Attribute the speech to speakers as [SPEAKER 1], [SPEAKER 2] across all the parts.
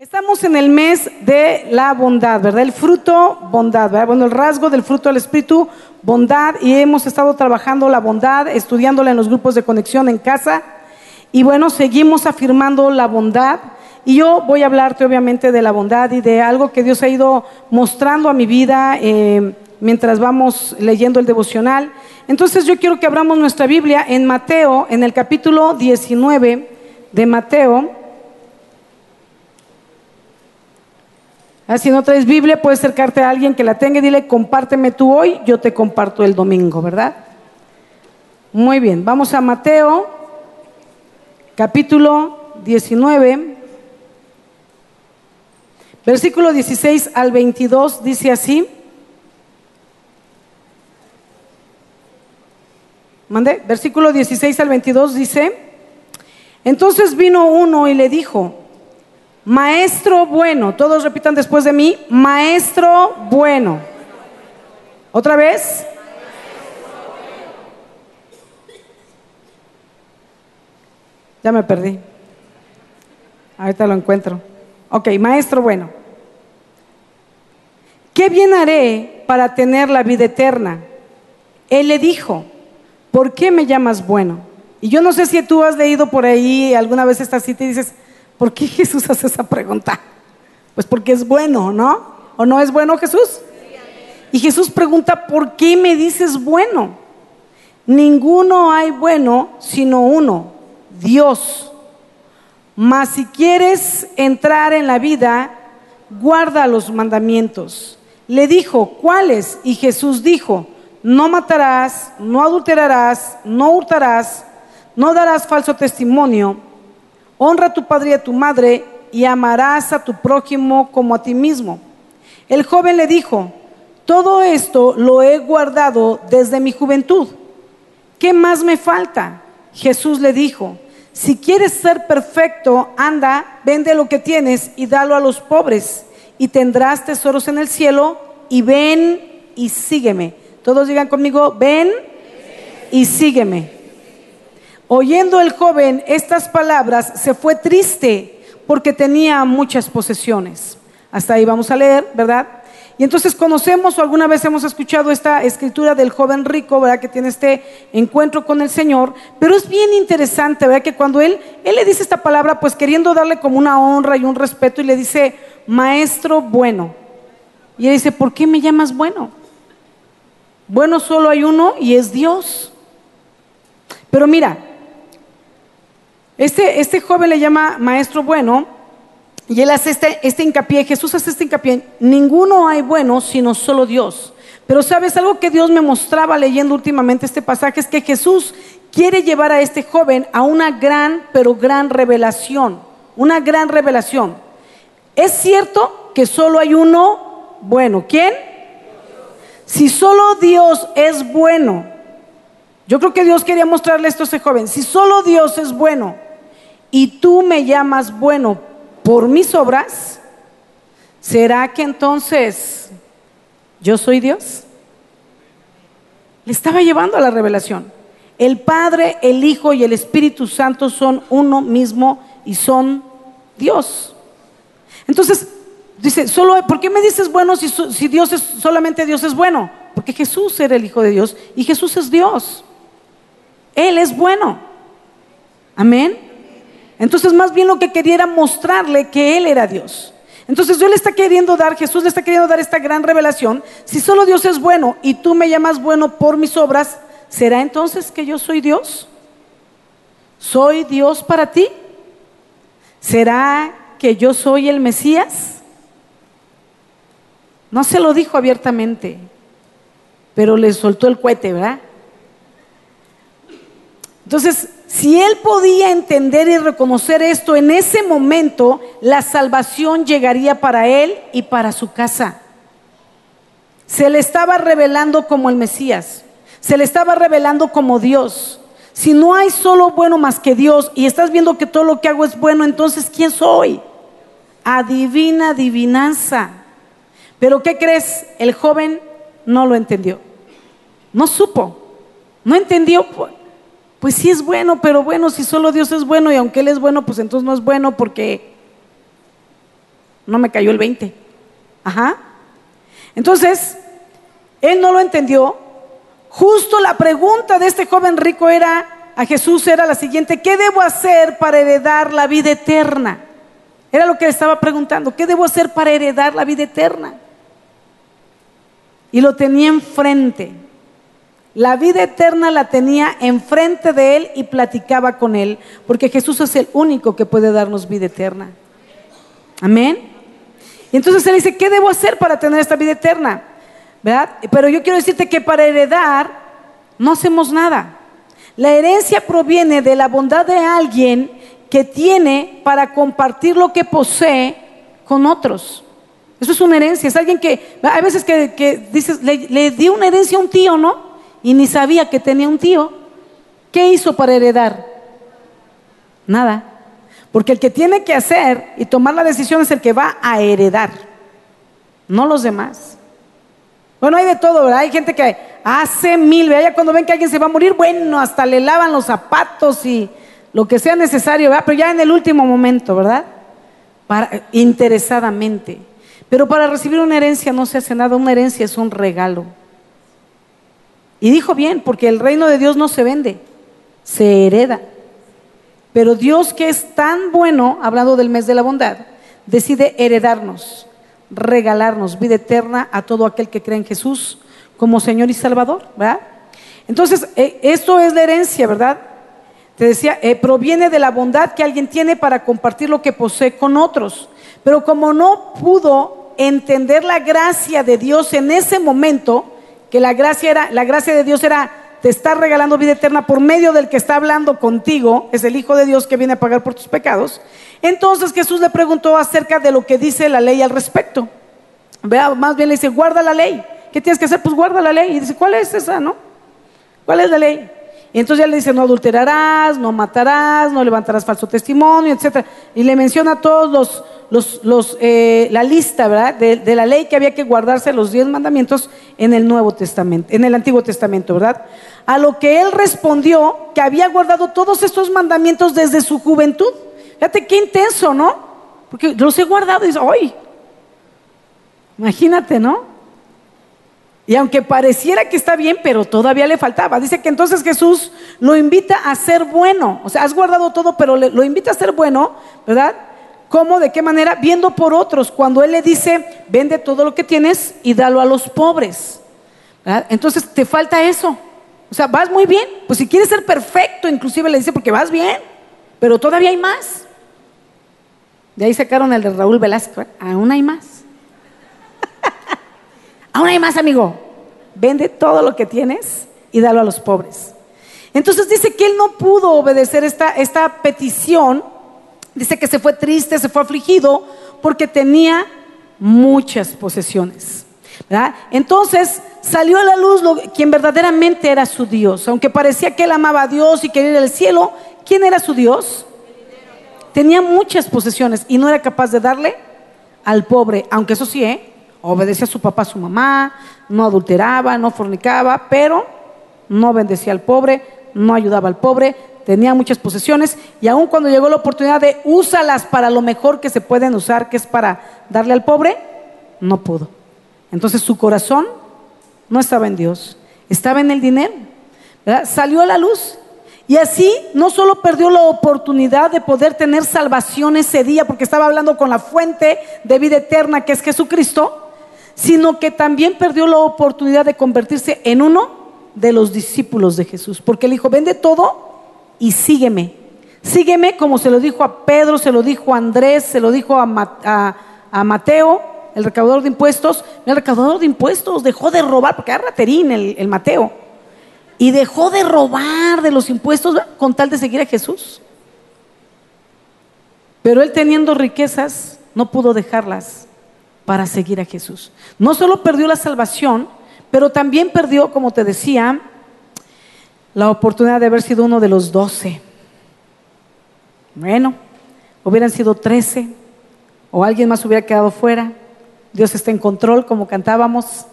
[SPEAKER 1] Estamos en el mes de la bondad, ¿verdad? El fruto, bondad, ¿verdad? Bueno, el rasgo del fruto del Espíritu, bondad, y hemos estado trabajando la bondad, estudiándola en los grupos de conexión en casa, y bueno, seguimos afirmando la bondad, y yo voy a hablarte obviamente de la bondad y de algo que Dios ha ido mostrando a mi vida eh, mientras vamos leyendo el devocional. Entonces yo quiero que abramos nuestra Biblia en Mateo, en el capítulo 19 de Mateo. Ah, si no traes Biblia, puedes acercarte a alguien que la tenga y dile, compárteme tú hoy, yo te comparto el domingo, ¿verdad? Muy bien, vamos a Mateo, capítulo 19, versículo 16 al 22, dice así. Mande, versículo 16 al 22 dice, entonces vino uno y le dijo, Maestro bueno, todos repitan después de mí, maestro bueno. ¿Otra vez? Ya me perdí. Ahorita lo encuentro. Ok, maestro bueno. ¿Qué bien haré para tener la vida eterna? Él le dijo, ¿por qué me llamas bueno? Y yo no sé si tú has leído por ahí alguna vez esta cita y dices, ¿Por qué Jesús hace esa pregunta? Pues porque es bueno, ¿no? ¿O no es bueno Jesús? Y Jesús pregunta, ¿por qué me dices bueno? Ninguno hay bueno sino uno, Dios. Mas si quieres entrar en la vida, guarda los mandamientos. Le dijo, ¿cuáles? Y Jesús dijo, no matarás, no adulterarás, no hurtarás, no darás falso testimonio honra a tu padre y a tu madre y amarás a tu prójimo como a ti mismo. El joven le dijo, todo esto lo he guardado desde mi juventud. ¿Qué más me falta? Jesús le dijo, si quieres ser perfecto, anda, vende lo que tienes y dalo a los pobres y tendrás tesoros en el cielo y ven y sígueme. Todos digan conmigo, ven y sígueme. Oyendo el joven estas palabras, se fue triste porque tenía muchas posesiones. Hasta ahí vamos a leer, ¿verdad? Y entonces conocemos o alguna vez hemos escuchado esta escritura del joven rico, ¿verdad? Que tiene este encuentro con el Señor. Pero es bien interesante, ¿verdad? Que cuando él, él le dice esta palabra, pues queriendo darle como una honra y un respeto, y le dice, maestro bueno. Y él dice, ¿por qué me llamas bueno? Bueno solo hay uno y es Dios. Pero mira, este, este, joven le llama maestro bueno y él hace este, este hincapié, Jesús hace este hincapié, ninguno hay bueno sino solo Dios. Pero sabes, algo que Dios me mostraba leyendo últimamente este pasaje es que Jesús quiere llevar a este joven a una gran, pero gran revelación, una gran revelación. Es cierto que solo hay uno bueno. ¿Quién? Si solo Dios es bueno, yo creo que Dios quería mostrarle esto a ese joven. Si solo Dios es bueno, y tú me llamas bueno por mis obras, ¿será que entonces yo soy Dios? Le estaba llevando a la revelación. El Padre, el Hijo y el Espíritu Santo son uno mismo y son Dios. Entonces, dice, solo, ¿por qué me dices bueno si, si Dios es, solamente Dios es bueno? Porque Jesús era el Hijo de Dios y Jesús es Dios. Él es bueno. Amén. Entonces más bien lo que quería era mostrarle que Él era Dios. Entonces Dios le está queriendo dar, Jesús le está queriendo dar esta gran revelación. Si solo Dios es bueno y tú me llamas bueno por mis obras, ¿será entonces que yo soy Dios? ¿Soy Dios para ti? ¿Será que yo soy el Mesías? No se lo dijo abiertamente, pero le soltó el cohete, ¿verdad? Entonces, si él podía entender y reconocer esto, en ese momento la salvación llegaría para él y para su casa. Se le estaba revelando como el Mesías, se le estaba revelando como Dios. Si no hay solo bueno más que Dios y estás viendo que todo lo que hago es bueno, entonces ¿quién soy? Adivina adivinanza. Pero ¿qué crees? El joven no lo entendió. No supo. No entendió pues sí es bueno, pero bueno, si solo Dios es bueno y aunque Él es bueno, pues entonces no es bueno porque no me cayó el 20. Ajá. Entonces, él no lo entendió. Justo la pregunta de este joven rico era a Jesús era la siguiente, ¿qué debo hacer para heredar la vida eterna? Era lo que le estaba preguntando, ¿qué debo hacer para heredar la vida eterna? Y lo tenía enfrente. La vida eterna la tenía enfrente de él y platicaba con él, porque Jesús es el único que puede darnos vida eterna. Amén. Y entonces él dice, ¿qué debo hacer para tener esta vida eterna? ¿Verdad? Pero yo quiero decirte que para heredar no hacemos nada. La herencia proviene de la bondad de alguien que tiene para compartir lo que posee con otros. Eso es una herencia. Es alguien que, hay veces que, dices, le, le dio una herencia a un tío, ¿no? Y ni sabía que tenía un tío. ¿Qué hizo para heredar? Nada. Porque el que tiene que hacer y tomar la decisión es el que va a heredar, no los demás. Bueno, hay de todo, ¿verdad? Hay gente que hace mil, ¿verdad? Ya cuando ven que alguien se va a morir, bueno, hasta le lavan los zapatos y lo que sea necesario, ¿verdad? Pero ya en el último momento, ¿verdad? Interesadamente. Pero para recibir una herencia no se hace nada, una herencia es un regalo. Y dijo bien, porque el reino de Dios no se vende, se hereda. Pero Dios que es tan bueno, hablando del mes de la bondad, decide heredarnos, regalarnos vida eterna a todo aquel que cree en Jesús como Señor y Salvador, ¿verdad? Entonces, eh, esto es la herencia, ¿verdad? Te decía, eh, proviene de la bondad que alguien tiene para compartir lo que posee con otros. Pero como no pudo entender la gracia de Dios en ese momento, que la gracia era, la gracia de Dios era te está regalando vida eterna por medio del que está hablando contigo, es el Hijo de Dios que viene a pagar por tus pecados. Entonces Jesús le preguntó acerca de lo que dice la ley al respecto. Vea, más bien le dice, guarda la ley. ¿Qué tienes que hacer? Pues guarda la ley. Y dice, ¿cuál es esa, no? ¿Cuál es la ley? Y entonces ya le dice, no adulterarás, no matarás, no levantarás falso testimonio, etc. Y le menciona todos los, eh, la lista, ¿verdad? De, la ley que había que guardarse los diez mandamientos en el Nuevo Testamento, en el Antiguo Testamento, ¿verdad? A lo que él respondió que había guardado todos estos mandamientos desde su juventud. Fíjate qué intenso, ¿no? Porque los he guardado y dice. Imagínate, ¿no? Y aunque pareciera que está bien, pero todavía le faltaba. Dice que entonces Jesús lo invita a ser bueno. O sea, has guardado todo, pero lo invita a ser bueno, ¿verdad? ¿Cómo? ¿De qué manera? Viendo por otros. Cuando Él le dice, vende todo lo que tienes y dalo a los pobres. Entonces te falta eso. O sea, vas muy bien. Pues si quieres ser perfecto, inclusive le dice, porque vas bien, pero todavía hay más. De ahí sacaron el de Raúl Velasco. Aún hay más. Aún hay más, amigo. Vende todo lo que tienes y dalo a los pobres. Entonces dice que él no pudo obedecer esta, esta petición. Dice que se fue triste, se fue afligido porque tenía muchas posesiones. Entonces salió a la luz quien verdaderamente era su Dios. Aunque parecía que él amaba a Dios y quería ir al cielo, ¿quién era su Dios? Tenía muchas posesiones y no era capaz de darle al pobre, aunque eso sí, ¿eh? Obedecía a su papá, a su mamá, no adulteraba, no fornicaba, pero no bendecía al pobre, no ayudaba al pobre, tenía muchas posesiones y aun cuando llegó la oportunidad de úsalas para lo mejor que se pueden usar, que es para darle al pobre, no pudo. Entonces su corazón no estaba en Dios, estaba en el dinero. Salió a la luz y así no solo perdió la oportunidad de poder tener salvación ese día, porque estaba hablando con la fuente de vida eterna que es Jesucristo, sino que también perdió la oportunidad de convertirse en uno de los discípulos de Jesús. Porque él dijo, vende todo y sígueme. Sígueme como se lo dijo a Pedro, se lo dijo a Andrés, se lo dijo a, Mateo, el recaudador de impuestos. El recaudador de impuestos dejó de robar, porque era raterín el, el Mateo. Y dejó de robar de los impuestos con tal de seguir a Jesús. Pero él teniendo riquezas, no pudo dejarlas para seguir a Jesús. No solo perdió la salvación, pero también perdió, como te decía, la oportunidad de haber sido uno de los doce. Bueno, hubieran sido trece, o alguien más hubiera quedado fuera. Dios está en control, como cantábamos.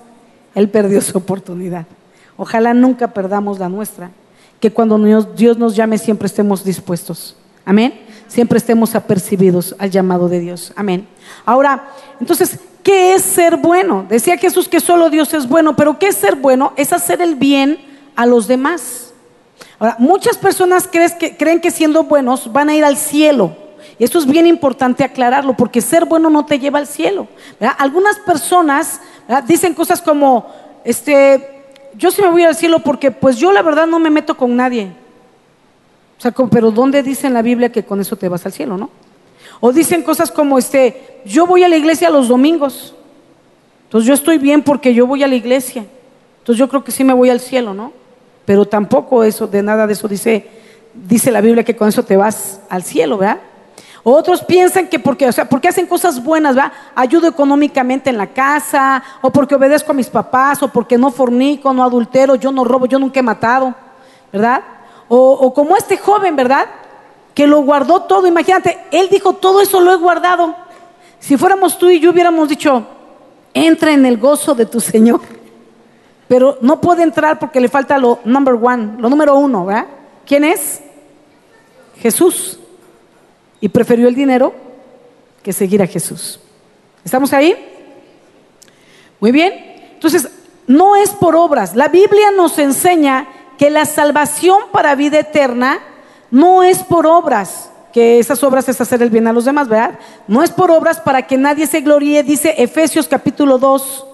[SPEAKER 1] Él perdió su oportunidad. Ojalá nunca perdamos la nuestra. Que cuando Dios nos llame siempre estemos dispuestos. Amén. siempre estemos apercibidos al llamado de Dios. Amén. Ahora, entonces, ¿qué es ser bueno? Decía Jesús que solo Dios es bueno, pero ¿qué es ser bueno? Es hacer el bien a los demás. Ahora, muchas personas creen que siendo buenos van a ir al cielo. Y esto es bien importante aclararlo, porque ser bueno no te lleva al cielo. Algunas personas dicen cosas como, este, yo sí me voy al cielo porque pues yo la verdad no me meto con nadie. O sea, pero ¿dónde dice en la Biblia que con eso te vas al cielo, no? O dicen cosas como, este, yo voy a la iglesia los domingos. Entonces yo estoy bien porque yo voy a la iglesia. Entonces yo creo que sí me voy al cielo, ¿no? Pero tampoco eso, de nada de eso dice, dice la Biblia que con eso te vas al cielo, ¿verdad? Otros piensan que porque, o sea, porque hacen cosas buenas, ¿verdad? Ayudo económicamente en la casa, o porque obedezco a mis papás, o porque no fornico, no adultero, yo no robo, yo nunca he matado, ¿verdad? O, como este joven, ¿verdad? Que lo guardó todo. Imagínate, él dijo, todo eso lo he guardado. Si fuéramos tú y yo hubiéramos dicho, entra en el gozo de tu Señor. Pero no puede entrar porque le falta lo number one, lo número uno, ¿verdad? ¿Quién es? Jesús. Y prefirió el dinero que seguir a Jesús. ¿Estamos ahí? Muy bien. Entonces, no es por obras. La Biblia nos enseña que la salvación para vida eterna no es por obras, que esas obras es hacer el bien a los demás, ¿verdad? No es por obras para que nadie se gloríe, dice Efesios capítulo 2,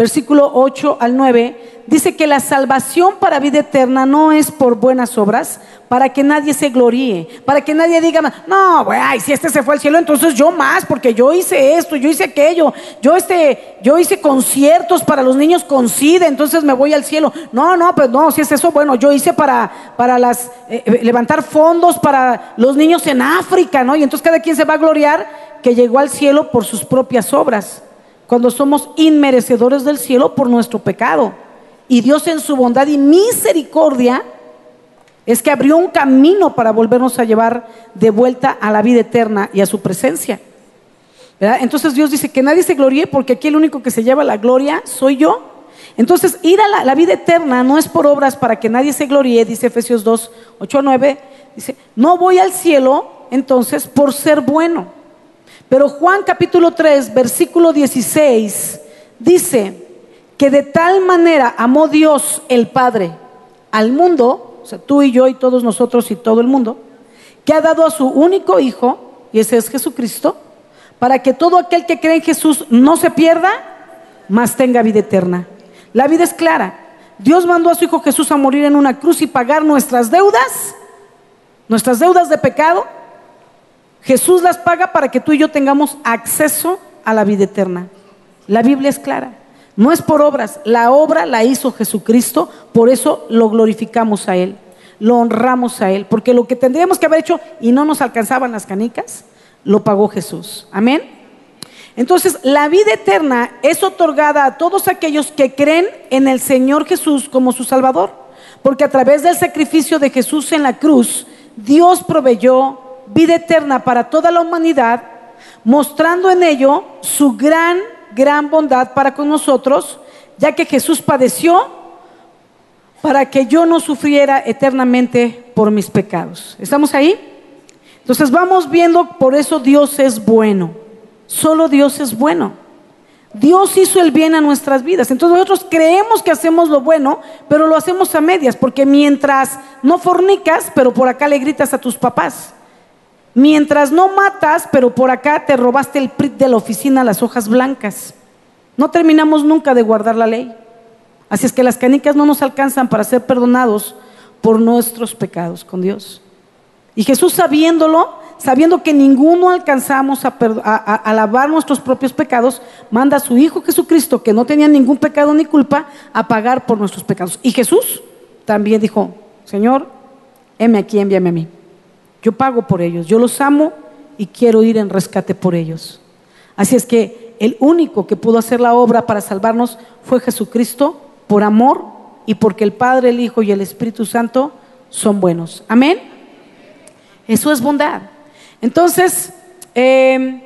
[SPEAKER 1] versículo 8 al 9, dice que la salvación para vida eterna no es por buenas obras, para que nadie se gloríe, para que nadie diga, no, güey, si este se fue al cielo, entonces yo más, porque yo hice esto, yo hice aquello, yo este, yo hice conciertos para los niños con SIDA, entonces me voy al cielo. No, no, pues no, si es eso, bueno, yo hice para, para las, eh, eh, levantar fondos para los niños en África, ¿no? Y entonces cada quien se va a gloriar que llegó al cielo por sus propias obras cuando somos inmerecedores del cielo por nuestro pecado. Y Dios en su bondad y misericordia es que abrió un camino para volvernos a llevar de vuelta a la vida eterna y a su presencia. Entonces Dios dice que nadie se gloríe porque aquí el único que se lleva la gloria soy yo. Entonces ir a la, vida eterna no es por obras para que nadie se gloríe, dice Efesios 2, 8 a 9. Dice, no voy al cielo entonces por ser bueno pero Juan capítulo 3, versículo 16, dice que de tal manera amó Dios el Padre al mundo, o sea, tú y yo y todos nosotros y todo el mundo, que ha dado a su único Hijo, y ese es Jesucristo, para que todo aquel que cree en Jesús no se pierda, mas tenga vida eterna. La vida es clara. Dios mandó a su Hijo Jesús a morir en una cruz y pagar nuestras deudas, nuestras deudas de pecado, Jesús las paga para que tú y yo tengamos acceso a la vida eterna. La Biblia es clara. No es por obras, la obra la hizo Jesucristo, por eso lo glorificamos a Él, lo honramos a Él, porque lo que tendríamos que haber hecho y no nos alcanzaban las canicas, lo pagó Jesús. Amén. Entonces, la vida eterna es otorgada a todos aquellos que creen en el Señor Jesús como su Salvador, porque a través del sacrificio de Jesús en la cruz, Dios proveyó vida eterna para toda la humanidad, mostrando en ello su gran, gran bondad para con nosotros, ya que Jesús padeció para que yo no sufriera eternamente por mis pecados. ¿Estamos ahí? Entonces vamos viendo, por eso Dios es bueno. Solo Dios es bueno. Dios hizo el bien a nuestras vidas. Entonces nosotros creemos que hacemos lo bueno, pero lo hacemos a medias, porque mientras no fornicas, pero por acá le gritas a tus papás. Mientras no matas, pero por acá te robaste el PRIT de la oficina, las hojas blancas. No terminamos nunca de guardar la ley. Así es que las canicas no nos alcanzan para ser perdonados por nuestros pecados con Dios. Y Jesús sabiéndolo, sabiendo que ninguno alcanzamos a, a, lavar nuestros propios pecados, manda a su Hijo Jesucristo, que no tenía ningún pecado ni culpa, a pagar por nuestros pecados. Y Jesús también dijo, Señor, heme aquí, envíame a mí. Yo pago por ellos, yo los amo y quiero ir en rescate por ellos. Así es que el único que pudo hacer la obra para salvarnos fue Jesucristo por amor y porque el Padre, el Hijo y el Espíritu Santo son buenos. Amén. Eso es bondad. Entonces, em,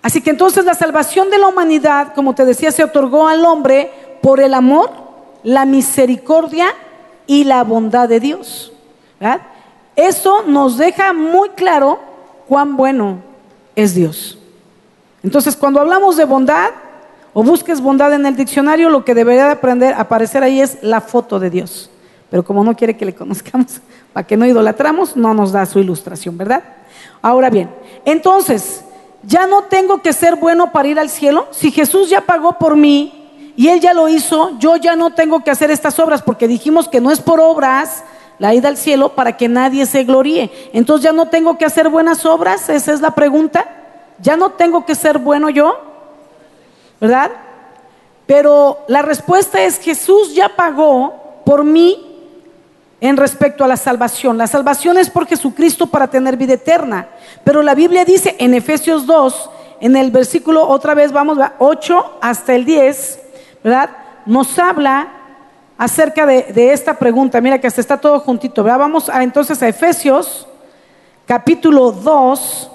[SPEAKER 1] así que entonces la salvación de la humanidad, como te decía, se otorgó al hombre por el amor, la misericordia y la bondad de Dios. ¿verdad? Eso nos deja muy claro cuán bueno es Dios. Entonces, cuando hablamos de bondad o busques bondad en el diccionario, lo que debería de aprender, aparecer ahí es la foto de Dios. Pero como no quiere que le conozcamos, para que no idolatramos, no nos da su ilustración, ¿verdad? Ahora bien, entonces, ya no tengo que ser bueno para ir al cielo. Si Jesús ya pagó por mí y Él ya lo hizo, yo ya no tengo que hacer estas obras porque dijimos que no es por obras la ida al cielo para que nadie se gloríe. Entonces ya no tengo que hacer buenas obras, esa es la pregunta. Ya no tengo que ser bueno yo, ¿verdad? Pero la respuesta es Jesús ya pagó por mí en respecto a la salvación. La salvación es por Jesucristo para tener vida eterna. Pero la Biblia dice en Efesios 2, en el versículo, otra vez vamos, 8 hasta el 10, ¿verdad? Nos habla acerca de, esta pregunta. Mira que hasta está todo juntito, ¿verdad? Vamos a, entonces a Efesios, capítulo 2.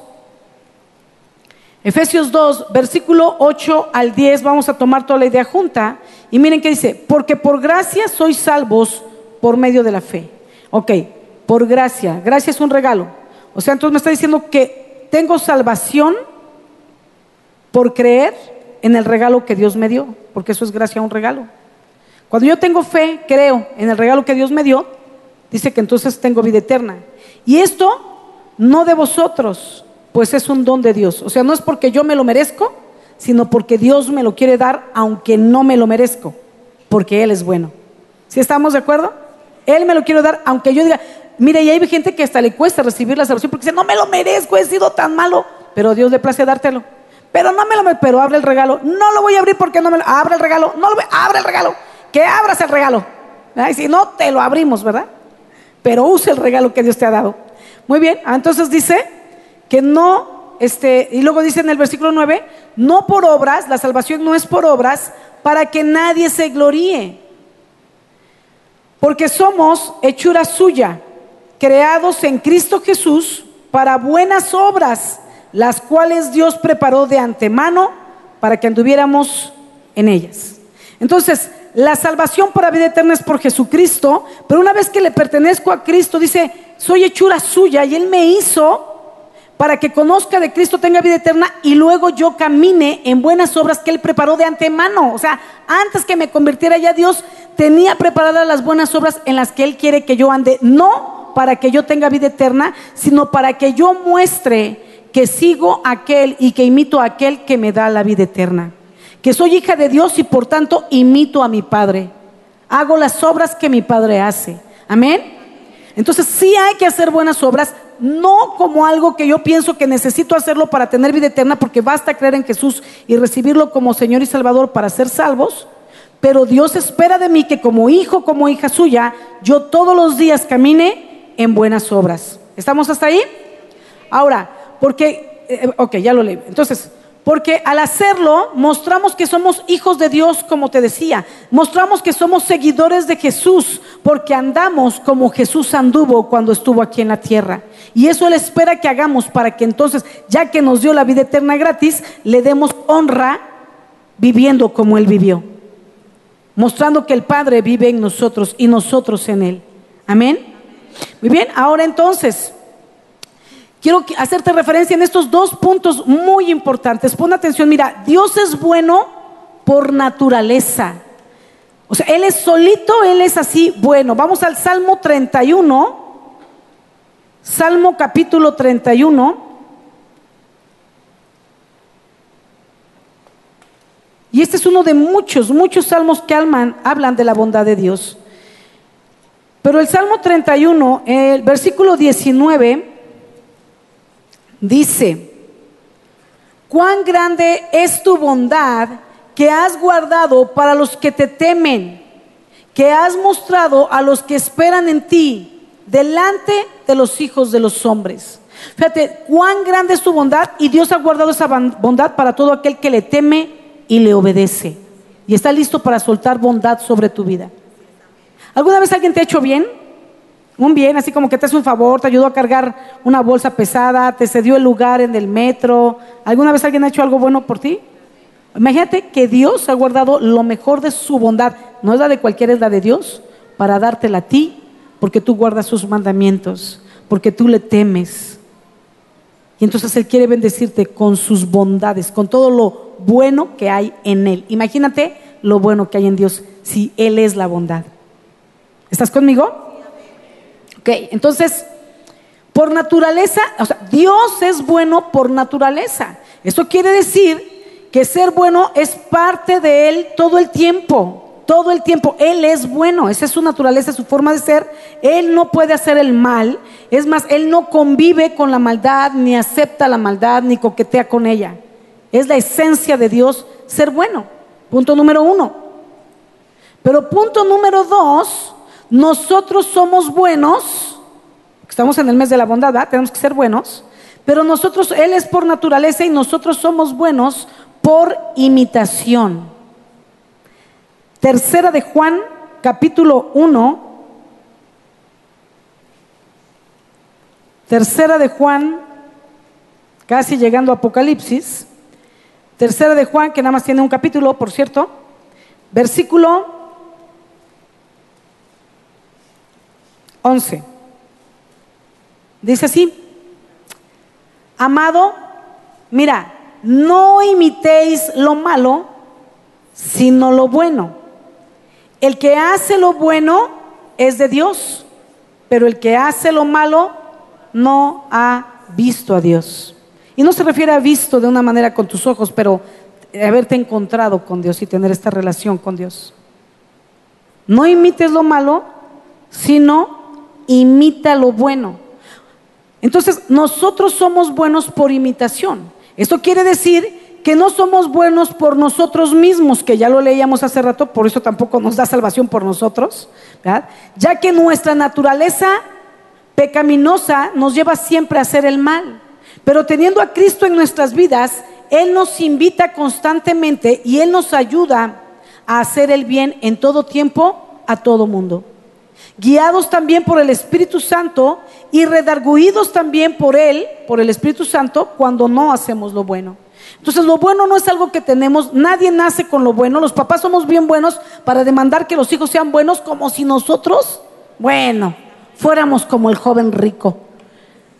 [SPEAKER 1] Efesios 2, versículo 8 al 10, vamos a tomar toda la idea junta. Y miren que dice, porque por gracia sois salvos por medio de la fe. Ok, por gracia. Gracia es un regalo. O sea, entonces me está diciendo que tengo salvación por creer en el regalo que Dios me dio, porque eso es gracia, un regalo. Cuando yo tengo fe, creo en el regalo que Dios me dio, dice que entonces tengo vida eterna. Y esto no de vosotros, pues es un don de Dios. O sea, no es porque yo me lo merezco, sino porque Dios me lo quiere dar aunque no me lo merezco, porque Él es bueno. ¿Sí estamos de acuerdo? Él me lo quiere dar, aunque yo diga, mire, y hay gente que hasta le cuesta recibir la salvación porque dice, no me lo merezco, he sido tan malo, pero Dios le place dártelo. Pero no me lo pero abre el regalo. No lo voy a abrir porque no me lo, abre el regalo, no lo voy, abre el regalo, que abras el regalo. Y si no, te lo abrimos, ¿verdad? Pero use el regalo que Dios te ha dado. Muy bien, ah, entonces dice que no, este, y luego dice en el versículo 9, no por obras, la salvación no es por obras, para que nadie se gloríe. Porque somos hechura suya, creados en Cristo Jesús para buenas obras, las cuales Dios preparó de antemano para que anduviéramos en ellas. Entonces, la salvación para vida eterna es por Jesucristo, pero una vez que le pertenezco a Cristo, dice, soy hechura suya y Él me hizo para que conozca de Cristo, tenga vida eterna y luego yo camine en buenas obras que Él preparó de antemano. O sea, antes que me convirtiera ya Dios tenía preparadas las buenas obras en las que Él quiere que yo ande, no para que yo tenga vida eterna, sino para que yo muestre que sigo aquel y que imito a aquel que me da la vida eterna. Que soy hija de Dios y por tanto imito a mi Padre. Hago las obras que mi Padre hace. Amén. Entonces sí hay que hacer buenas obras, no como algo que yo pienso que necesito hacerlo para tener vida eterna, porque basta creer en Jesús y recibirlo como Señor y Salvador para ser salvos, pero Dios espera de mí que como hijo, como hija suya, yo todos los días camine en buenas obras. ¿Estamos hasta ahí? Ahora, porque, eh, ok, ya lo leí. Entonces, porque al hacerlo mostramos que somos hijos de Dios, como te decía. Mostramos que somos seguidores de Jesús, porque andamos como Jesús anduvo cuando estuvo aquí en la tierra. Y eso Él espera que hagamos para que entonces, ya que nos dio la vida eterna gratis, le demos honra viviendo como Él vivió. Mostrando que el Padre vive en nosotros y nosotros en Él. Amén. Muy bien, ahora entonces, quiero hacerte referencia en estos dos puntos muy importantes. Pon atención, mira, Dios es bueno por naturaleza. O sea, Él es solito, Él es así bueno. Vamos al Salmo 31, Salmo capítulo 31. Y este es uno de muchos, muchos salmos que hablan de la bondad de Dios. Pero el Salmo 31, el versículo 19, Dice, cuán grande es tu bondad que has guardado para los que te temen, que has mostrado a los que esperan en ti delante de los hijos de los hombres. Fíjate, cuán grande es tu bondad y Dios ha guardado esa bondad para todo aquel que le teme y le obedece. Y está listo para soltar bondad sobre tu vida. ¿Alguna vez alguien te ha hecho bien? Un bien, así como que te hace un favor, te ayudó a cargar una bolsa pesada, te cedió el lugar en el metro. ¿Alguna vez alguien ha hecho algo bueno por ti? Imagínate que Dios ha guardado lo mejor de su bondad. No es la de cualquiera, es la de Dios, para dártela a ti, porque tú guardas sus mandamientos. porque tú le temes. Y entonces Él quiere bendecirte con sus bondades, con todo lo bueno que hay en Él. Imagínate lo bueno que hay en Dios si Él es la bondad. ¿Estás conmigo? Ok, entonces, por naturaleza, o sea, Dios es bueno por naturaleza. Esto quiere decir que ser bueno es parte de Él todo el tiempo todo el tiempo. Él es bueno, esa es su naturaleza, su forma de ser. Él no puede hacer el mal. Es más, Él no convive con la maldad, ni acepta la maldad, ni coquetea con ella. Es la esencia de Dios ser bueno. Punto número uno. Pero punto número dos, nosotros somos buenos, estamos en el mes de la bondad, tenemos que ser buenos, pero nosotros, Él es por naturaleza y nosotros somos buenos por imitación. Tercera de Juan, capítulo 1. Tercera de Juan, casi llegando a Apocalipsis. Tercera de Juan, que nada más tiene un capítulo, por cierto. Versículo 11. Dice así, amado, mira, no imitéis lo malo, sino lo bueno el que hace lo bueno es de Dios, pero el que hace lo malo no ha visto a Dios. Y no se refiere a visto de una manera con tus ojos, pero haberte encontrado con Dios y tener esta relación con Dios. No imites lo malo, sino imita lo bueno. Entonces, nosotros somos buenos por imitación. Esto quiere decir que no somos buenos por nosotros mismos, que ya lo leíamos hace rato, por eso tampoco nos da salvación por nosotros, ya que nuestra naturaleza pecaminosa nos lleva siempre a hacer el mal. Pero teniendo a Cristo en nuestras vidas, Él nos invita constantemente y Él nos ayuda a hacer el bien en todo tiempo a todo mundo. Guiados también por el Espíritu Santo y redarguidos también por Él, por el Espíritu Santo, cuando no hacemos lo bueno. Entonces lo bueno no es algo que tenemos, nadie nace con lo bueno, los papás somos bien buenos para demandar que los hijos sean buenos como si nosotros, bueno, fuéramos como el joven rico.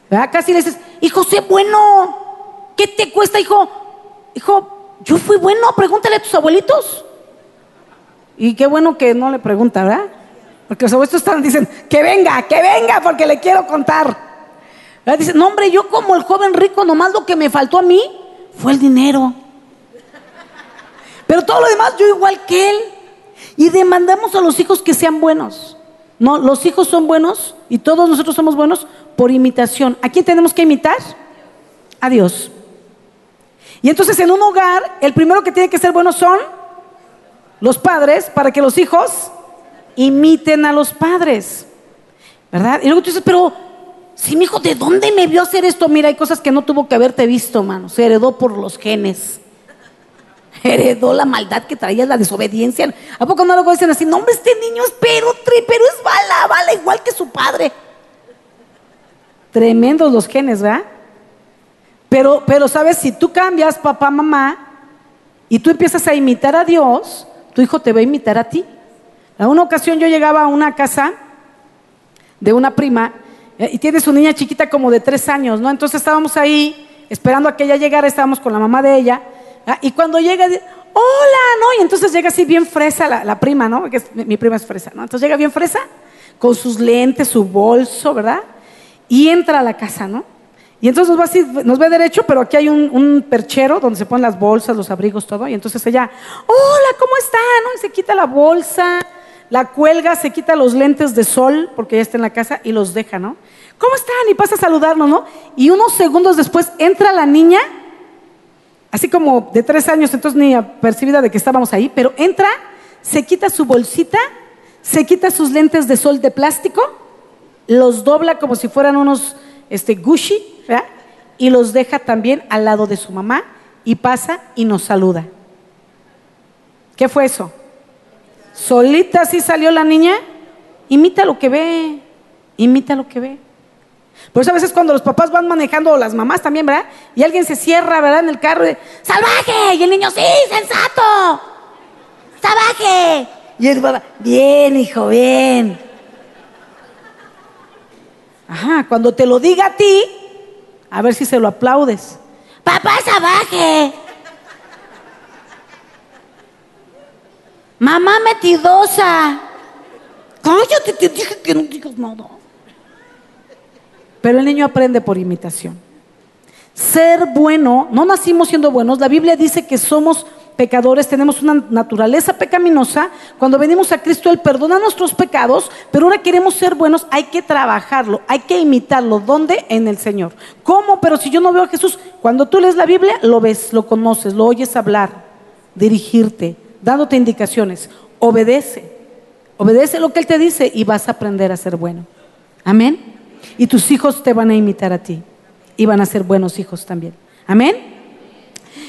[SPEAKER 1] ¿Verdad? Casi le dices, hijo, sé bueno, ¿qué te cuesta, hijo? Hijo, yo fui bueno, pregúntale a tus abuelitos. Y qué bueno que no le pregunta, ¿verdad? Porque los abuelitos están, dicen, que venga, que venga, porque le quiero contar. Dicen, no, hombre, yo como el joven rico, nomás lo que me faltó a mí fue el dinero. Pero todo lo demás yo igual que él. Y demandamos a los hijos que sean buenos. No, los hijos son buenos y todos nosotros somos buenos por imitación. ¿A quién tenemos que imitar? A Dios. Y entonces en un hogar, el primero que tiene que ser bueno son los padres para que los hijos imiten a los padres. ¿Verdad? Y luego tú dices, pero Sí, mi hijo, ¿de dónde me vio hacer esto? Mira, hay cosas que no tuvo que haberte visto, mano. Se heredó por los genes. Heredó la maldad que traía, la desobediencia. ¿A poco no lo dicen así? No, hombre, este niño es pero, pero es bala, bala igual que su padre. Tremendos los genes, ¿verdad? Pero, pero, ¿sabes? Si tú cambias, papá, mamá, y tú empiezas a imitar a Dios, tu hijo te va a imitar a ti. A una ocasión yo llegaba a una casa de una prima eh, y tiene su niña chiquita como de tres años, ¿no? Entonces estábamos ahí esperando a que ella llegara, estábamos con la mamá de ella, y cuando llega, hola, ¿no? Y entonces llega así bien fresa la, prima, ¿no? Que mi, prima es fresa, ¿no? Entonces llega bien fresa, con sus lentes, su bolso, ¿verdad? Y entra a la casa, ¿no? Y entonces nos, va así, nos ve derecho, pero aquí hay un, un, perchero donde se ponen las bolsas, los abrigos, todo. Y entonces ella, hola, ¿cómo está? ¿No? Y se quita la bolsa, la cuelga, se quita los lentes de sol, porque ya está en la casa, y los deja, ¿no? ¿Cómo están? Y pasa a saludarnos, ¿no? Y unos segundos después entra la niña, así como de tres años, entonces ni percibida de que estábamos ahí, pero entra, se quita su bolsita, se quita sus lentes de sol de plástico, los dobla como si fueran unos este, Gucci, ¿verdad? Y los deja también al lado de su mamá y pasa y nos saluda. ¿Qué fue eso? Solita así salió la niña. Imita lo que ve. Imita lo que ve. Por eso a veces cuando los papás van manejando, o las mamás también, ¿verdad? Y alguien se cierra, ¿verdad? En el carro y ¡salvaje! Y el niño, ¡sí, sensato! ¡Salvaje! Y el papá, bien, hijo, bien. Ajá, cuando te lo diga a ti, a ver si se lo aplaudes. Papá salvaje. Mamá metidosa. Cállate, te dije que no digas nada. Pero el niño aprende por imitación. Ser bueno, no nacimos siendo buenos. La Biblia dice que somos pecadores, tenemos una naturaleza pecaminosa. Cuando venimos a Cristo, Él perdona nuestros pecados, pero ahora queremos ser buenos, hay que trabajarlo, hay que imitarlo. ¿Dónde? En el Señor. ¿Cómo? Pero si yo no veo a Jesús, cuando tú lees la Biblia, lo ves, lo conoces, lo oyes hablar, dirigirte, dándote indicaciones. Obedece. Obedece lo que Él te dice y vas a aprender a ser bueno. Amén. Y tus hijos te van a imitar a ti y van a ser buenos hijos también. Amén.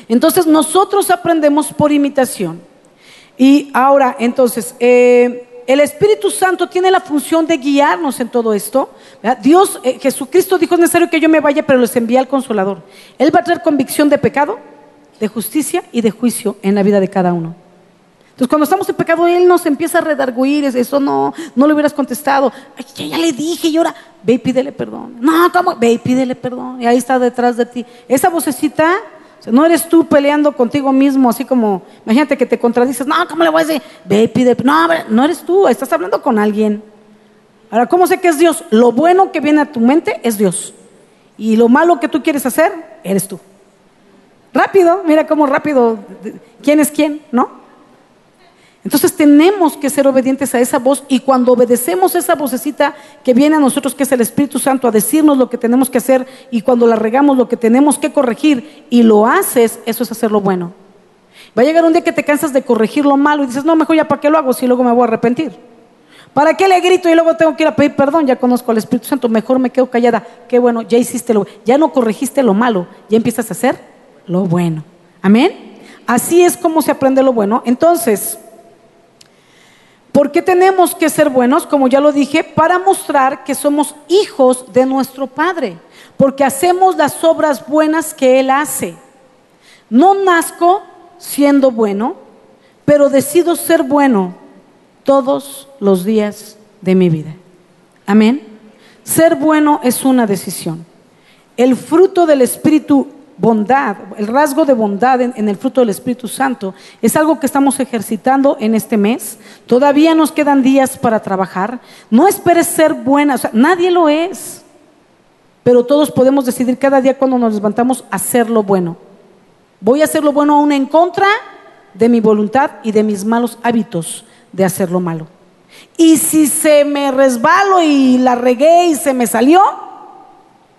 [SPEAKER 1] Entonces nosotros aprendemos por imitación. Y ahora, entonces, eh, el Espíritu Santo tiene la función de guiarnos en todo esto. Dios, eh, Jesucristo dijo, es necesario que yo me vaya, pero les envía al consolador. Él va a traer convicción de pecado, de justicia y de juicio en la vida de cada uno. Entonces, cuando estamos en pecado, Él nos empieza a redarguir, eso no, no le hubieras contestado. Ya, le dije y ahora, ve y pídele perdón. No, ¿cómo? Ve y pídele perdón. Y ahí está detrás de ti. Esa vocecita no eres tú peleando contigo mismo, así como, imagínate que te contradices, no, ¿cómo le voy a decir? Ve y pide, no, no eres tú, estás hablando con alguien. Ahora, ¿cómo sé que es Dios? Lo bueno que viene a tu mente es Dios. Y lo malo que tú quieres hacer, eres tú. Rápido, mira cómo rápido, ¿quién es quién? ¿No? Entonces tenemos que ser obedientes a esa voz y cuando obedecemos esa vocecita que viene a nosotros, que es el Espíritu Santo, a decirnos lo que tenemos que hacer y cuando la regamos lo que tenemos que corregir y lo haces, eso es hacer lo bueno. Va a llegar un día que te cansas de corregir lo malo y dices, no, mejor ya para qué lo hago si luego me voy a arrepentir. ¿Para qué le grito y luego tengo que ir a pedir perdón? Ya conozco al Espíritu Santo, mejor me quedo callada. Qué bueno, ya hiciste lo ya no corregiste lo malo, ya empiezas a hacer lo bueno. Amén. Así es como se aprende lo bueno. Entonces, ¿Por qué tenemos que ser buenos? Como ya lo dije, para mostrar que somos hijos de nuestro Padre, porque hacemos las obras buenas que Él hace. No nazco siendo bueno, pero decido ser bueno todos los días de mi vida. Amén. Ser bueno es una decisión. El fruto del Espíritu bondad, el rasgo de bondad en, el fruto del Espíritu Santo, es algo que estamos ejercitando en este mes. Todavía nos quedan días para trabajar. No esperes ser buena, o sea, nadie lo es. Pero todos podemos decidir cada día cuando nos levantamos hacer lo bueno. Voy a hacer lo bueno aún en contra de mi voluntad y de mis malos hábitos de hacer lo malo. Y si se me resbalo y la regué y se me salió,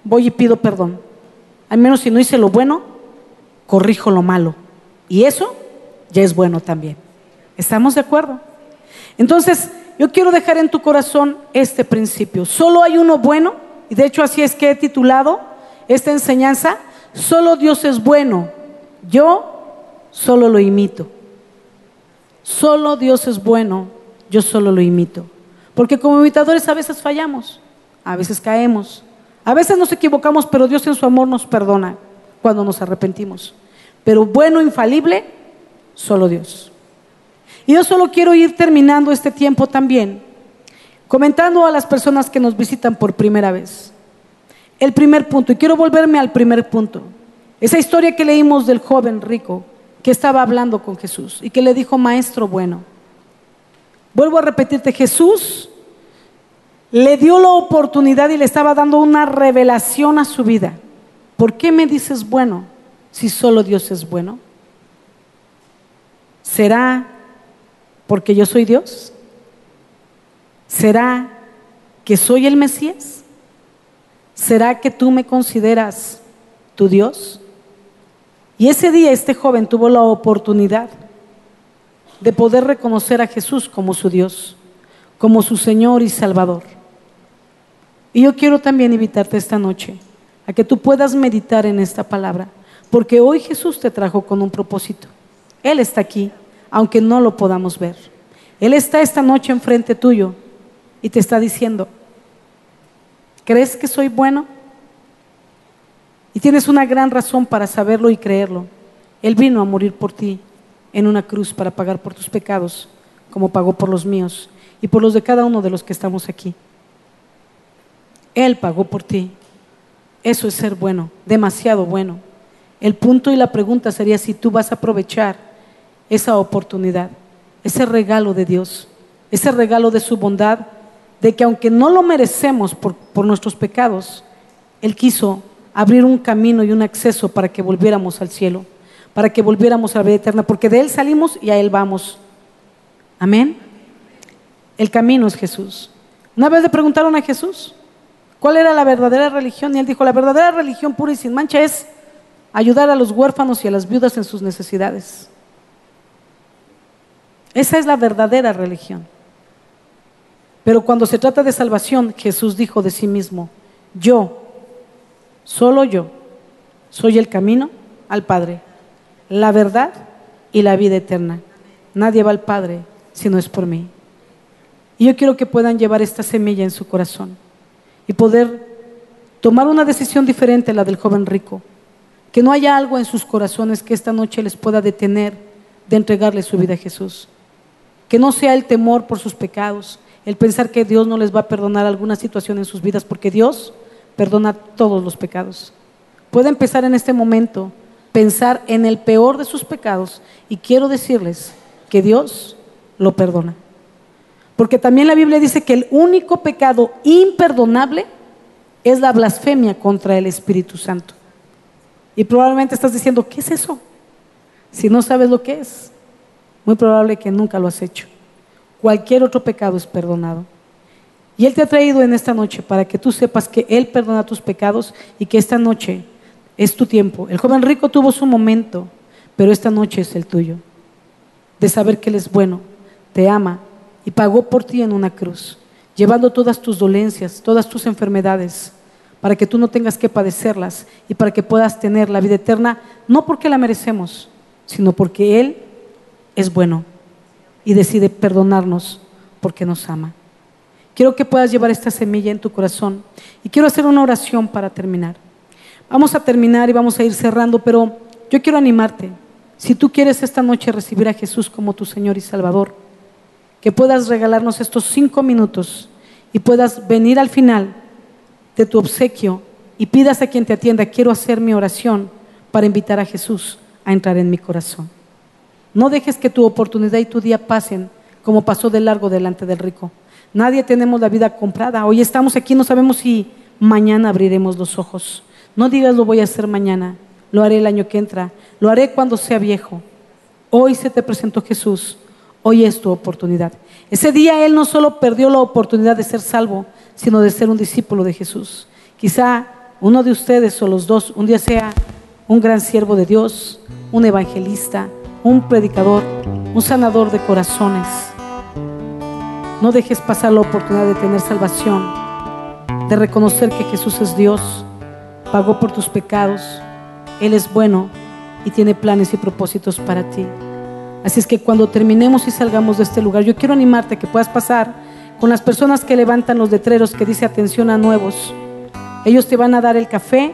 [SPEAKER 1] voy y pido perdón al menos si no hice lo bueno, corrijo lo malo. Y eso ya es bueno también. ¿Estamos de acuerdo? Entonces, yo quiero dejar en tu corazón este principio. Solo hay uno bueno, y de hecho así es que he titulado esta enseñanza, solo Dios es bueno, yo solo lo imito. Solo Dios es bueno, yo solo lo imito. Porque como imitadores a veces fallamos, a veces caemos, a veces nos equivocamos, pero Dios en su amor nos perdona cuando nos arrepentimos. Pero bueno, infalible, solo Dios. Y yo solo quiero ir terminando este tiempo también, comentando a las personas que nos visitan por primera vez. El primer punto, y quiero volverme al primer punto. Esa historia que leímos del joven rico que estaba hablando con Jesús y que le dijo, maestro bueno. Vuelvo a repetirte, Jesús le dio la oportunidad y le estaba dando una revelación a su vida. ¿Por qué me dices bueno si solo Dios es bueno? ¿Será porque yo soy Dios? ¿Será que soy el Mesías? ¿Será que tú me consideras tu Dios? Y ese día este joven tuvo la oportunidad de poder reconocer a Jesús como su Dios, como su Señor y Salvador. Y yo quiero también invitarte esta noche a que tú puedas meditar en esta palabra, porque hoy Jesús te trajo con un propósito. Él está aquí, aunque no lo podamos ver. Él está esta noche enfrente tuyo y te está diciendo, ¿crees que soy bueno? Y tienes una gran razón para saberlo y creerlo. Él vino a morir por ti en una cruz para pagar por tus pecados, como pagó por los míos y por los de cada uno de los que estamos aquí. Él pagó por ti. Eso es ser bueno, demasiado bueno. El punto y la pregunta sería si tú vas a aprovechar esa oportunidad, ese regalo de Dios, ese regalo de su bondad, de que aunque no lo merecemos por, por nuestros pecados, Él quiso abrir un camino y un acceso para que volviéramos al cielo, para que volviéramos a la vida eterna, porque de Él salimos y a Él vamos. Amén. El camino es Jesús. Una vez le preguntaron a Jesús cuál era la verdadera religión y Él dijo, la verdadera religión pura y sin mancha es ayudar a los huérfanos y a las viudas en sus necesidades. Esa es la verdadera religión. Pero cuando se trata de salvación, Jesús dijo de sí mismo, yo, solo yo, soy el camino al Padre, la verdad y la vida eterna. Nadie va al Padre si no es por mí. Y yo quiero que puedan llevar esta semilla en su corazón y poder tomar una decisión diferente a la del joven rico. Que no haya algo en sus corazones que esta noche les pueda detener de entregarle su vida a Jesús. Que no sea el temor por sus pecados, el pensar que Dios no les va a perdonar alguna situación en sus vidas, porque Dios perdona todos los pecados. Puede empezar en este momento pensar en el peor de sus pecados y quiero decirles que Dios lo perdona. Porque también la Biblia dice que el único pecado imperdonable es la blasfemia contra el Espíritu Santo. Y probablemente estás diciendo, ¿qué es eso? Si no sabes lo que es, muy probable que nunca lo has hecho. Cualquier otro pecado es perdonado. Y Él te ha traído en esta noche para que tú sepas que Él perdona tus pecados y que esta noche es tu tiempo. El joven rico tuvo su momento, pero esta noche es el tuyo. De saber que Él es bueno, te ama y pagó por ti en una cruz, llevando todas tus dolencias, todas tus enfermedades para que tú no tengas que padecerlas y para que puedas tener la vida eterna, no porque la merecemos, sino porque Él es bueno y decide perdonarnos porque nos ama. Quiero que puedas llevar esta semilla en tu corazón y quiero hacer una oración para terminar. Vamos a terminar y vamos a ir cerrando, pero yo quiero animarte. Si tú quieres esta noche recibir a Jesús como tu Señor y Salvador, que puedas regalarnos estos cinco minutos y puedas venir al final de tu obsequio y pidas a quien te atienda, quiero hacer mi oración para invitar a Jesús a entrar en mi corazón. No dejes que tu oportunidad y tu día pasen como pasó de largo delante del rico. Nadie tenemos la vida comprada. Hoy estamos aquí, no sabemos si mañana abriremos los ojos. No digas lo voy a hacer mañana, lo haré el año que entra, lo haré cuando sea viejo. Hoy se te presentó Jesús, hoy es tu oportunidad. Ese día Él no solo perdió la oportunidad de ser salvo, sino de ser un discípulo de Jesús. Quizá uno de ustedes o los dos un día sea un gran siervo de Dios, un evangelista, un predicador, un sanador de corazones. No dejes pasar la oportunidad de tener salvación, de reconocer que Jesús es Dios, pagó por tus pecados, Él es bueno y tiene planes y propósitos para ti. Así es que cuando terminemos y salgamos de este lugar, yo quiero animarte que puedas pasar con las personas que levantan los letreros que dice atención a nuevos. Ellos te van a dar el café,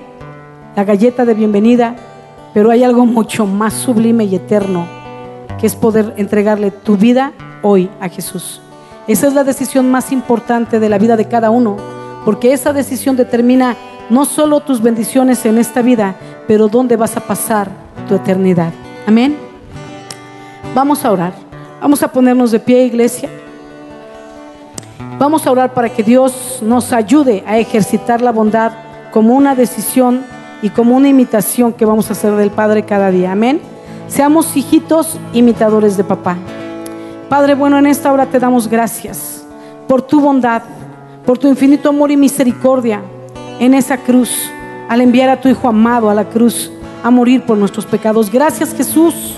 [SPEAKER 1] la galleta de bienvenida, pero hay algo mucho más sublime y eterno, que es poder entregarle tu vida hoy a Jesús. Esa es la decisión más importante de la vida de cada uno, porque esa decisión determina no solo tus bendiciones en esta vida, pero dónde vas a pasar tu eternidad. Amén. Vamos a orar. Vamos a ponernos de pie, iglesia. Vamos a orar para que Dios nos ayude a ejercitar la bondad como una decisión y como una imitación que vamos a hacer del Padre cada día. Amén. Seamos hijitos imitadores de papá. Padre bueno, en esta hora te damos gracias por tu bondad, por tu infinito amor y misericordia en esa cruz, al enviar a tu Hijo amado a la cruz a morir por nuestros pecados. Gracias Jesús,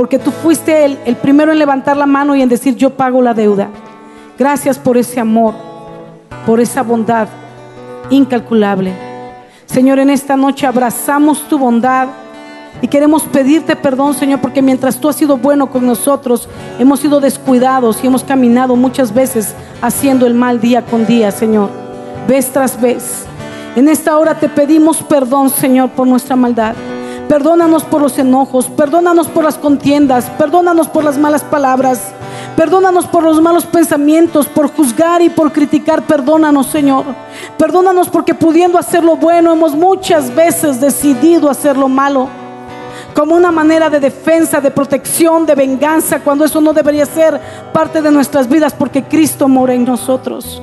[SPEAKER 1] porque tú fuiste el, el primero en levantar la mano y en decir yo pago la deuda. Gracias por ese amor, por esa bondad incalculable. Señor, en esta noche abrazamos tu bondad y queremos pedirte perdón, Señor, porque mientras tú has sido bueno con nosotros, hemos sido descuidados y hemos caminado muchas veces haciendo el mal día con día, Señor, vez tras vez. En esta hora te pedimos perdón, Señor, por nuestra maldad. Perdónanos por los enojos, perdónanos por las contiendas, perdónanos por las malas palabras. Perdónanos por los malos pensamientos, por juzgar y por criticar. Perdónanos, Señor. Perdónanos porque pudiendo hacer lo bueno hemos muchas veces decidido hacer lo malo. Como una manera de defensa, de protección, de venganza, cuando eso no debería ser parte de nuestras vidas porque Cristo mora en nosotros.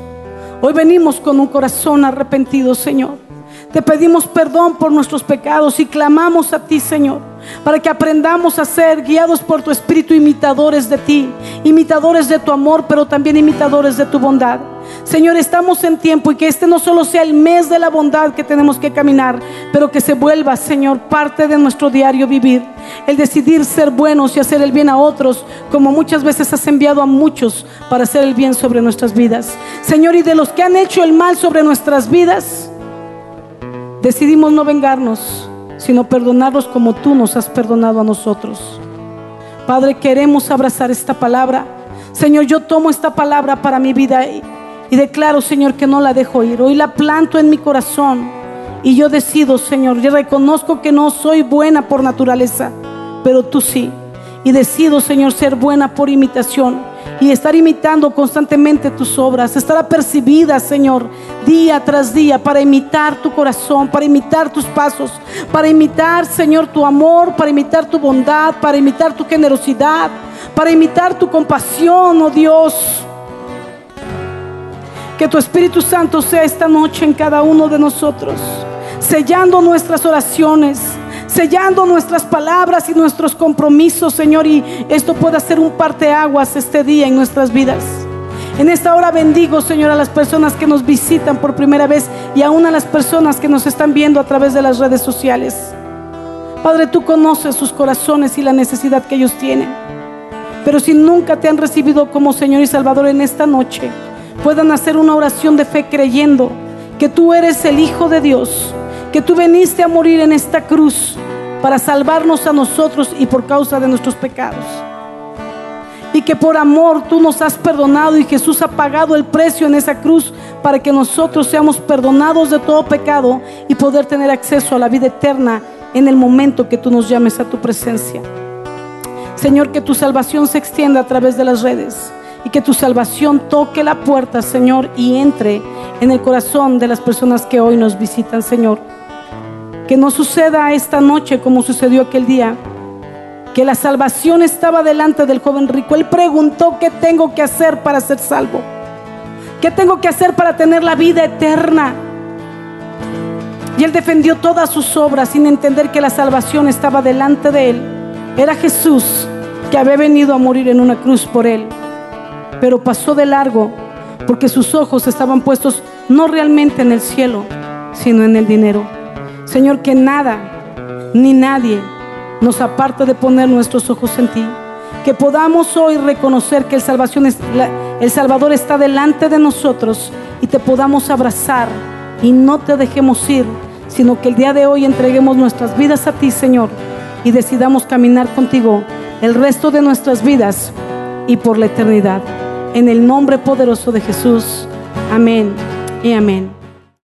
[SPEAKER 1] Hoy venimos con un corazón arrepentido, Señor. Te pedimos perdón por nuestros pecados y clamamos a ti, Señor, para que aprendamos a ser guiados por tu Espíritu, imitadores de ti, imitadores de tu amor, pero también imitadores de tu bondad. Señor, estamos en tiempo y que este no solo sea el mes de la bondad que tenemos que caminar, pero que se vuelva, Señor, parte de nuestro diario vivir. El decidir ser buenos y hacer el bien a otros, como muchas veces has enviado a muchos para hacer el bien sobre nuestras vidas. Señor, y de los que han hecho el mal sobre nuestras vidas, Decidimos no vengarnos, sino perdonarlos como tú nos has perdonado a nosotros. Padre, queremos abrazar esta palabra. Señor, yo tomo esta palabra para mi vida y, declaro, Señor, que no la dejo ir. Hoy la planto en mi corazón y yo decido, Señor, yo reconozco que no soy buena por naturaleza, pero tú sí. Y decido, Señor, ser buena por imitación y estar imitando constantemente tus obras, estar apercibida, Señor, día tras día para imitar tu corazón, para imitar tus pasos, para imitar, Señor, tu amor, para imitar tu bondad, para imitar tu generosidad, para imitar tu compasión, oh Dios. Que tu Espíritu Santo sea esta noche en cada uno de nosotros, sellando nuestras oraciones sellando nuestras palabras y nuestros compromisos, Señor, y esto pueda ser un parteaguas este día en nuestras vidas. En esta hora bendigo, Señor, a las personas que nos visitan por primera vez y aún a las personas que nos están viendo a través de las redes sociales. Padre, tú conoces sus corazones y la necesidad que ellos tienen. Pero si nunca te han recibido como Señor y Salvador en esta noche, puedan hacer una oración de fe creyendo que tú eres el Hijo de Dios, que tú veniste a morir en esta cruz para salvarnos a nosotros y por causa de nuestros pecados. Y que por amor tú nos has perdonado y Jesús ha pagado el precio en esa cruz para que nosotros seamos perdonados de todo pecado y poder tener acceso a la vida eterna en el momento que tú nos llames a tu presencia. Señor, que tu salvación se extienda a través de las redes y que tu salvación toque la puerta, Señor, y entre en el corazón de las personas que hoy nos visitan, Señor. Que no suceda esta noche como sucedió aquel día, que la salvación estaba delante del joven rico. Él preguntó, ¿qué tengo que hacer para ser salvo? ¿Qué tengo que hacer para tener la vida eterna? Y él defendió todas sus obras sin entender que la salvación estaba delante de él. Era Jesús que había venido a morir en una cruz por él. Pero pasó de largo porque sus ojos estaban puestos no realmente en el cielo, sino en el dinero. Señor, que nada ni nadie nos aparte de poner nuestros ojos en ti. Que podamos hoy reconocer que el, salvación el Salvador está delante de nosotros y te podamos abrazar y no te dejemos ir, sino que el día de hoy entreguemos nuestras vidas a ti, Señor, y decidamos caminar contigo el resto de nuestras vidas y por la eternidad. En el nombre poderoso de Jesús. Amén y amén.